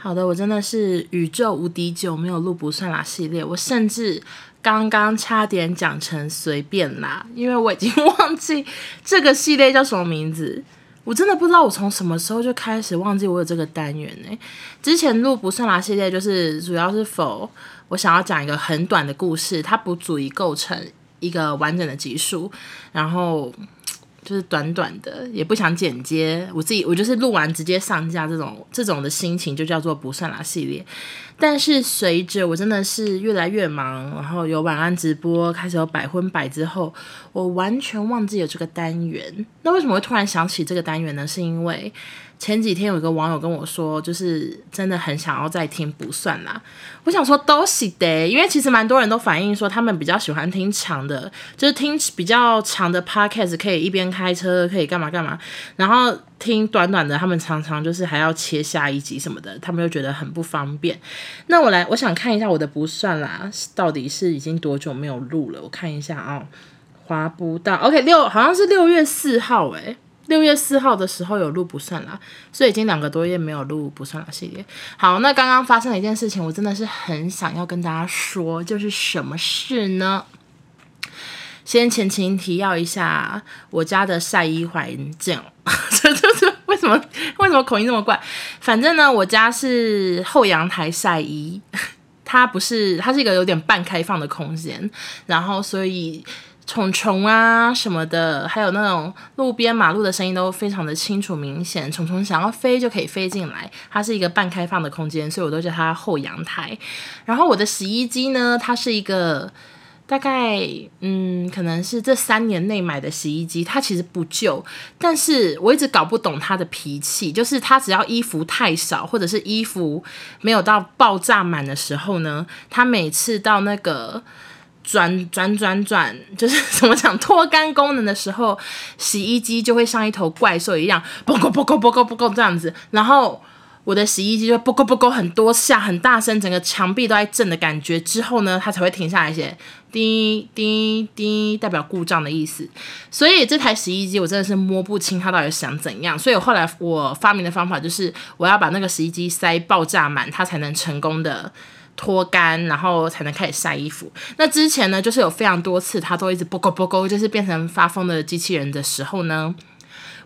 好的，我真的是宇宙无敌久没有录不算啦系列，我甚至刚刚差点讲成随便啦，因为我已经忘记这个系列叫什么名字。我真的不知道我从什么时候就开始忘记我有这个单元呢、之前录不算啦系列就是主要是否我想要讲一个很短的故事，它不足以构成一个完整的集数，然后。就是短短的，也不想剪接，我自己我就是录完直接上架这种这种的心情就叫做不算啦系列。但是随着我真的是越来越忙，然后有晚安直播，开始有百分百之后，我完全忘记有这个单元。那为什么会突然想起这个单元呢？是因为。前几天有一个网友跟我说，就是真的很想要再听不算啦。我想说都是的，因为其实蛮多人都反映说他们比较喜欢听长的，就是听比较长的 podcast，可以一边开车可以干嘛干嘛，然后听短短的，他们常常就是还要切下一集什么的，他们就觉得很不方便。那我来，我想看一下我的不算啦，到底是已经多久没有录了？我看一下啊、哦，滑不到，OK，六好像是六月四号，诶。六月四号的时候有录不算啦，所以已经两个多月没有录不算啦系列。好，那刚刚发生了一件事情，我真的是很想要跟大家说，就是什么事呢？先前情提要一下我家的晒衣环境，这就是为什么为什么口音这么怪？反正呢，我家是后阳台晒衣，它不是，它是一个有点半开放的空间，然后所以。虫虫啊什么的，还有那种路边马路的声音都非常的清楚明显。虫虫想要飞就可以飞进来，它是一个半开放的空间，所以我都叫它后阳台。然后我的洗衣机呢，它是一个大概嗯，可能是这三年内买的洗衣机，它其实不旧，但是我一直搞不懂它的脾气，就是它只要衣服太少，或者是衣服没有到爆炸满的时候呢，它每次到那个。转转转转，就是 怎么讲脱干功能的时候，洗衣机就会像一头怪兽一样，啵咕啵咕啵咕啵咕这样子，然后我的洗衣机就啵咕啵咕很多下，很大声，整个墙壁都在震的感觉。之后呢，它才会停下来写滴滴滴，代表故障的意思。所以这台洗衣机我真的是摸不清它到底想怎样。所以我后来我发明的方法就是，我要把那个洗衣机塞爆炸满，它才能成功的。脱干，然后才能开始晒衣服。那之前呢，就是有非常多次，它都一直啵咕啵咕，就是变成发疯的机器人的时候呢，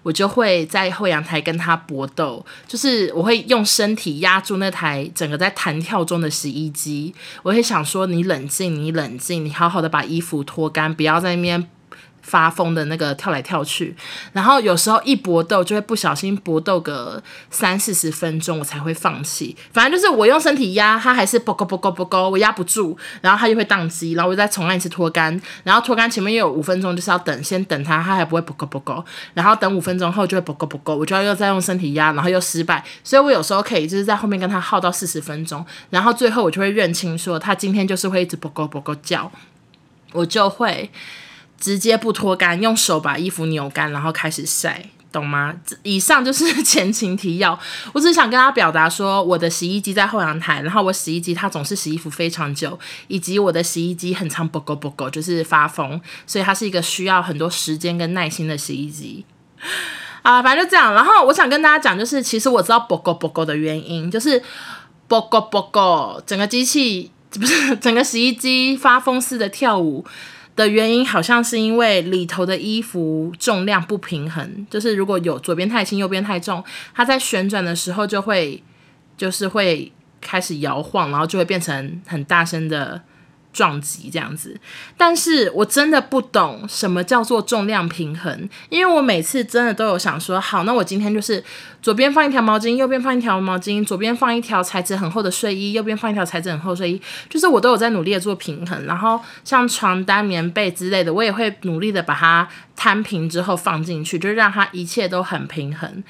我就会在后阳台跟它搏斗，就是我会用身体压住那台整个在弹跳中的洗衣机，我会想说：你冷静，你冷静，你好好的把衣服脱干，不要在那边。发疯的那个跳来跳去，然后有时候一搏斗就会不小心搏斗个三四十分钟，我才会放弃。反正就是我用身体压，它还是啵咕啵咕啵咕，我压不住，然后它就会宕机，然后我再重来一次脱干，然后脱干前面又有五分钟，就是要等，先等它，它还不会啵咕啵咕，然后等五分钟后就会啵咕啵咕，我就要又再用身体压，然后又失败，所以我有时候可以就是在后面跟它耗到四十分钟，然后最后我就会认清说它今天就是会一直啵咕啵咕叫，我就会。直接不脱干，用手把衣服扭干，然后开始晒，懂吗？以上就是前情提要。我只想跟大家表达说，我的洗衣机在后阳台，然后我洗衣机它总是洗衣服非常久，以及我的洗衣机很常啵咕啵咕，就是发疯，所以它是一个需要很多时间跟耐心的洗衣机。啊，反正就这样。然后我想跟大家讲，就是其实我知道啵咕啵咕的原因，就是啵咕啵咕，整个机器不是整个洗衣机发疯似的跳舞。的原因好像是因为里头的衣服重量不平衡，就是如果有左边太轻，右边太重，它在旋转的时候就会就是会开始摇晃，然后就会变成很大声的。撞击这样子，但是我真的不懂什么叫做重量平衡，因为我每次真的都有想说，好，那我今天就是左边放一条毛巾，右边放一条毛巾，左边放一条材质很厚的睡衣，右边放一条材质很厚的睡衣，就是我都有在努力的做平衡。然后像床单、棉被之类的，我也会努力的把它摊平之后放进去，就让它一切都很平衡。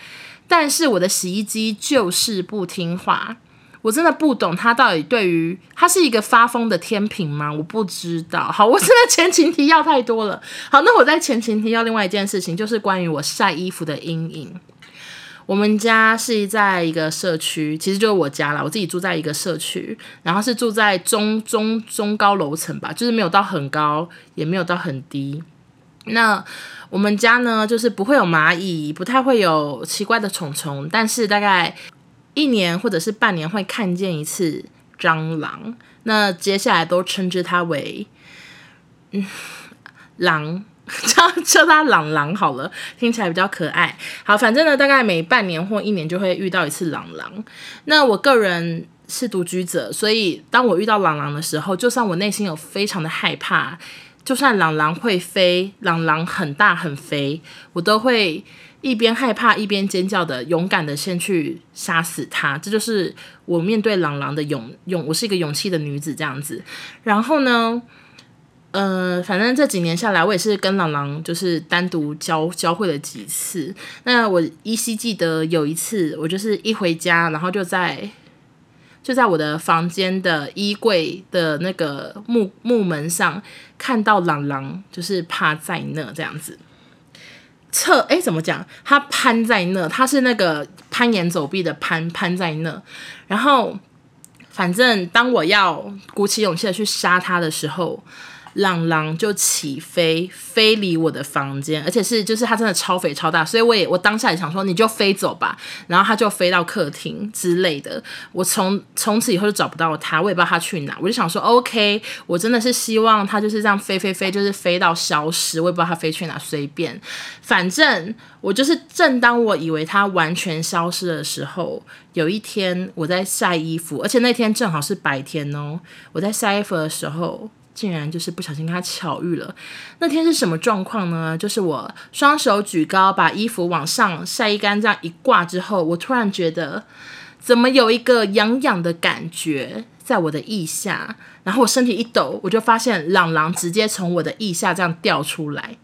但是我的洗衣机就是不听话。我真的不懂他到底对于他是一个发疯的天平吗？我不知道。好，我真的 前情提要太多了。好，那我在前情提要另外一件事情，就是关于我晒衣服的阴影。我们家是在一个社区，其实就是我家啦。我自己住在一个社区，然后是住在中中中高楼层吧，就是没有到很高，也没有到很低。那我们家呢，就是不会有蚂蚁，不太会有奇怪的虫虫，但是大概。一年或者是半年会看见一次蟑螂，那接下来都称之它为嗯狼。叫叫他朗朗好了，听起来比较可爱。好，反正呢，大概每半年或一年就会遇到一次朗朗。那我个人是独居者，所以当我遇到朗朗的时候，就算我内心有非常的害怕，就算朗朗会飞，朗朗很大很肥，我都会一边害怕一边尖叫的，勇敢的先去杀死他。这就是我面对朗朗的勇勇，我是一个勇气的女子这样子。然后呢，呃，反正这几年下来，我也是跟朗朗就是单独交交会了几次。那我依稀记得有一次，我就是一回家，然后就在就在我的房间的衣柜的那个木木门上看到朗朗，就是趴在那这样子。侧哎，怎么讲？他攀在那，他是那个攀岩走壁的攀，攀在那。然后，反正当我要鼓起勇气的去杀他的时候。朗朗就起飞，飞离我的房间，而且是就是它真的超肥超大，所以我也我当下也想说你就飞走吧，然后它就飞到客厅之类的。我从从此以后就找不到它，我也不知道它去哪。我就想说 OK，我真的是希望它就是这样飞飞飞，就是飞到消失，我也不知道它飞去哪，随便。反正我就是正当我以为它完全消失的时候，有一天我在晒衣服，而且那天正好是白天哦，我在晒衣服的时候。竟然就是不小心跟他巧遇了。那天是什么状况呢？就是我双手举高，把衣服往上晒一干，这样一挂之后，我突然觉得怎么有一个痒痒的感觉在我的腋下，然后我身体一抖，我就发现朗朗直接从我的腋下这样掉出来。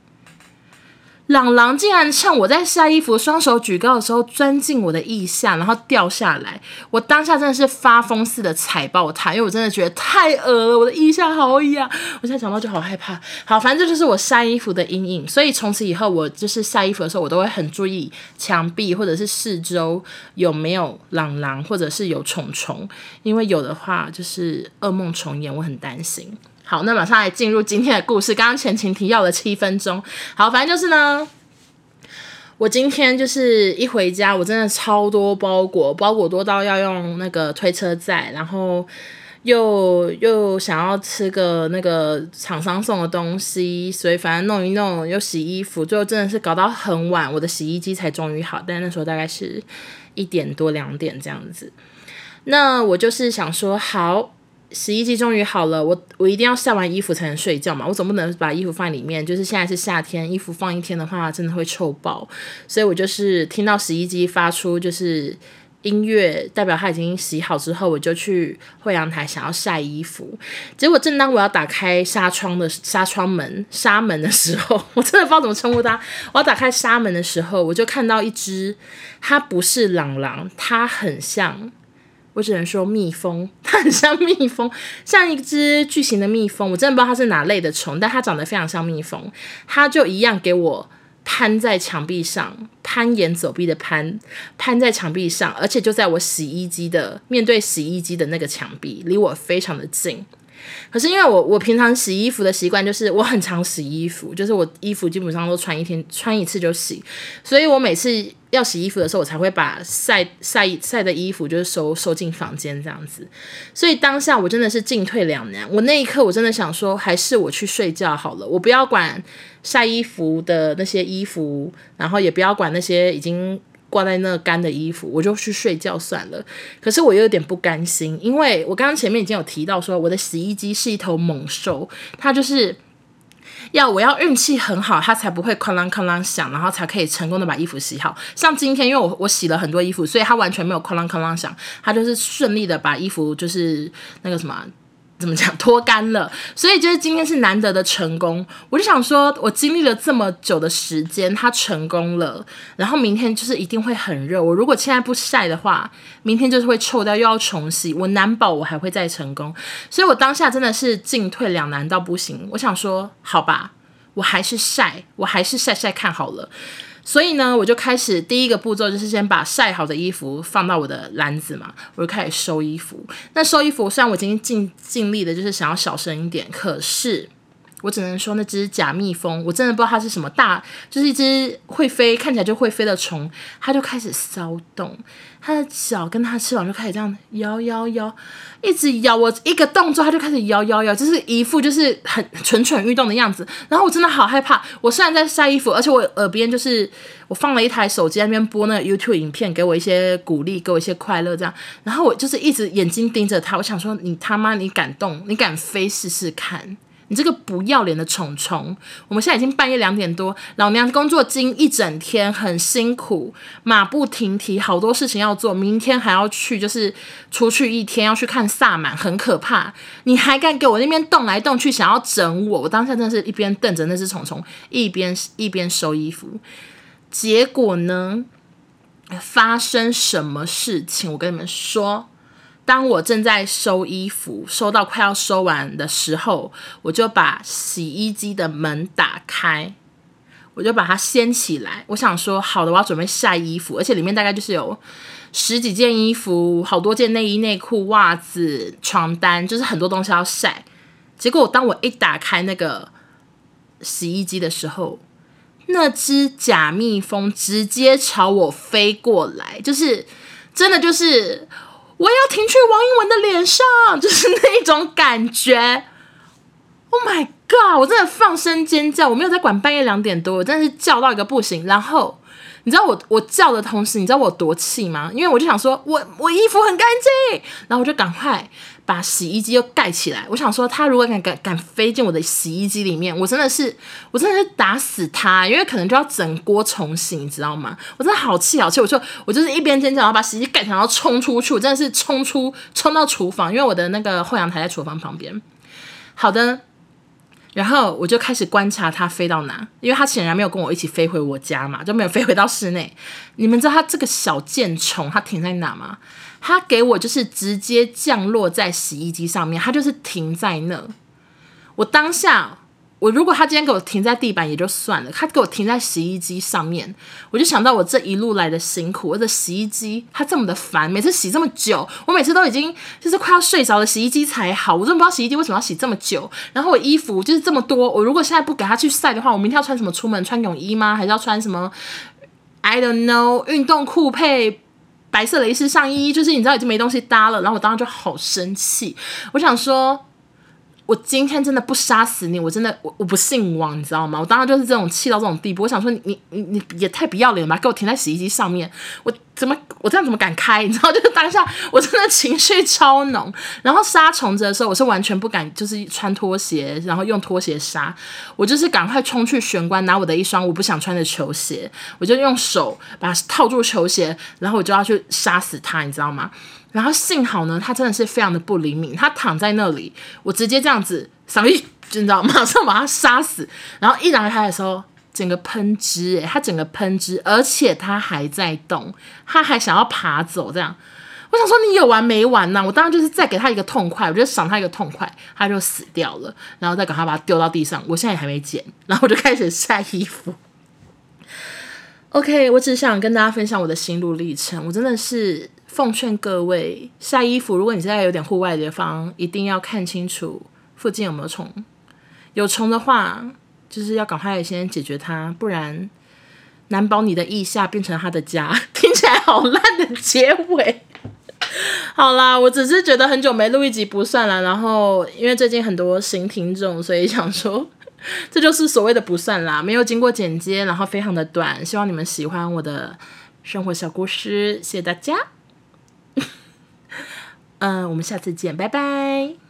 朗朗竟然趁我在晒衣服，双手举高的时候钻进我的腋下，然后掉下来。我当下真的是发疯似的踩爆它，因为我真的觉得太恶了，我的腋下好痒。我现在想到就好害怕。好，反正这就是我晒衣服的阴影。所以从此以后，我就是晒衣服的时候，我都会很注意墙壁或者是四周有没有朗朗，或者是有虫虫，因为有的话就是噩梦重演，我很担心。好，那马上来进入今天的故事。刚刚前情提要了七分钟。好，反正就是呢，我今天就是一回家，我真的超多包裹，包裹多到要用那个推车载，然后又又想要吃个那个厂商送的东西，所以反正弄一弄又洗衣服，最后真的是搞到很晚，我的洗衣机才终于好。但那时候大概是一点多两点这样子。那我就是想说，好。洗衣机终于好了，我我一定要晒完衣服才能睡觉嘛，我总不能把衣服放里面。就是现在是夏天，衣服放一天的话，真的会臭爆。所以我就是听到洗衣机发出就是音乐，代表它已经洗好之后，我就去会阳台想要晒衣服。结果正当我要打开纱窗的纱窗门纱门的时候，我真的不知道怎么称呼它。我要打开纱门的时候，我就看到一只，它不是朗朗，它很像。我只能说蜜蜂，它很像蜜蜂，像一只巨型的蜜蜂。我真的不知道它是哪类的虫，但它长得非常像蜜蜂。它就一样给我攀在墙壁上，攀岩走壁的攀，攀在墙壁上，而且就在我洗衣机的面对洗衣机的那个墙壁，离我非常的近。可是因为我我平常洗衣服的习惯就是我很常洗衣服，就是我衣服基本上都穿一天穿一次就洗，所以我每次要洗衣服的时候，我才会把晒晒晒的衣服就是收收进房间这样子。所以当下我真的是进退两难，我那一刻我真的想说，还是我去睡觉好了，我不要管晒衣服的那些衣服，然后也不要管那些已经。挂在那干的衣服，我就去睡觉算了。可是我又有点不甘心，因为我刚刚前面已经有提到说，我的洗衣机是一头猛兽，它就是要我要运气很好，它才不会哐啷哐啷响，然后才可以成功的把衣服洗好。像今天，因为我我洗了很多衣服，所以它完全没有哐啷哐啷响，它就是顺利的把衣服就是那个什么。怎么讲 脱干了，所以就是今天是难得的成功。我就想说，我经历了这么久的时间，它成功了。然后明天就是一定会很热。我如果现在不晒的话，明天就是会臭掉，又要重洗。我难保我还会再成功。所以我当下真的是进退两难到不行。我想说，好吧，我还是晒，我还是晒晒看好了。所以呢，我就开始第一个步骤就是先把晒好的衣服放到我的篮子嘛，我就开始收衣服。那收衣服虽然我已经尽尽力的，就是想要小声一点，可是我只能说那只假蜜蜂，我真的不知道它是什么大，就是一只会飞，看起来就会飞的虫，它就开始骚动，它的脚跟它翅膀就开始这样摇摇摇，一直摇，我一个动作它就开始摇摇摇，就是一副就是很蠢蠢欲动的样子。然后我真的好害怕，我虽然在晒衣服，而且我耳边就是我放了一台手机在那边播那个 YouTube 影片，给我一些鼓励，给我一些快乐这样。然后我就是一直眼睛盯着它，我想说你他妈你敢动，你敢飞试试看。你这个不要脸的虫虫！我们现在已经半夜两点多，老娘工作经一整天很辛苦，马不停蹄，好多事情要做，明天还要去，就是出去一天要去看萨满，很可怕。你还敢给我那边动来动去，想要整我？我当下真是一边瞪着那只虫虫，一边一边收衣服。结果呢，发生什么事情？我跟你们说。当我正在收衣服，收到快要收完的时候，我就把洗衣机的门打开，我就把它掀起来。我想说，好的，我要准备晒衣服，而且里面大概就是有十几件衣服，好多件内衣、内裤、袜子、床单，就是很多东西要晒。结果，当我一打开那个洗衣机的时候，那只假蜜蜂直接朝我飞过来，就是真的就是。我要停去王一文的脸上，就是那种感觉。Oh my god！我真的放声尖叫，我没有在管半夜两点多，我真的是叫到一个不行。然后你知道我我叫的同时，你知道我多气吗？因为我就想说，我我衣服很干净，然后我就赶快。把洗衣机又盖起来，我想说，他如果敢敢敢飞进我的洗衣机里面，我真的是，我真的是打死他，因为可能就要整锅重洗，你知道吗？我真的好气好气，我就我就是一边尖叫，然后把洗衣机盖起来，然后冲出去，我真的是冲出冲到厨房，因为我的那个后阳台在厨房旁边。好的，然后我就开始观察它飞到哪，因为它显然没有跟我一起飞回我家嘛，就没有飞回到室内。你们知道它这个小贱虫它停在哪吗？它给我就是直接降落在洗衣机上面，它就是停在那。我当下，我如果他今天给我停在地板也就算了，他给我停在洗衣机上面，我就想到我这一路来的辛苦。我的洗衣机它这么的烦，每次洗这么久，我每次都已经就是快要睡着了，洗衣机才好。我真的不知道洗衣机为什么要洗这么久。然后我衣服就是这么多，我如果现在不给他去晒的话，我明天要穿什么出门？穿泳衣吗？还是要穿什么？I don't know，运动裤配。白色蕾丝上衣，就是你知道已经没东西搭了，然后我当时就好生气，我想说。我今天真的不杀死你，我真的我我不姓王，你知道吗？我当时就是这种气到这种地步。我想说你你你你也太不要脸了吧！给我停在洗衣机上面，我怎么我这样怎么敢开？你知道，就是当下我真的情绪超浓。然后杀虫子的时候，我是完全不敢，就是穿拖鞋，然后用拖鞋杀。我就是赶快冲去玄关拿我的一双我不想穿的球鞋，我就用手把它套住球鞋，然后我就要去杀死它，你知道吗？然后幸好呢，他真的是非常的不灵敏，他躺在那里，我直接这样子，扫一，你知道，马上把他杀死。然后一打开的时候，整个喷汁，诶，他整个喷汁，而且他还在动，他还想要爬走，这样。我想说你有完没完呢？我当然就是再给他一个痛快，我就赏他一个痛快，他就死掉了，然后再赶快把他丢到地上。我现在也还没捡，然后我就开始晒衣服。OK，我只想跟大家分享我的心路历程，我真的是。奉劝各位晒衣服，如果你现在有点户外的地方，一定要看清楚附近有没有虫。有虫的话，就是要赶快先解决它，不然难保你的腋下变成他的家。听起来好烂的结尾。好啦，我只是觉得很久没录一集不算了，然后因为最近很多新听众，所以想说 这就是所谓的不算啦，没有经过剪接，然后非常的短。希望你们喜欢我的生活小故事，谢谢大家。嗯，我们下次见，拜拜。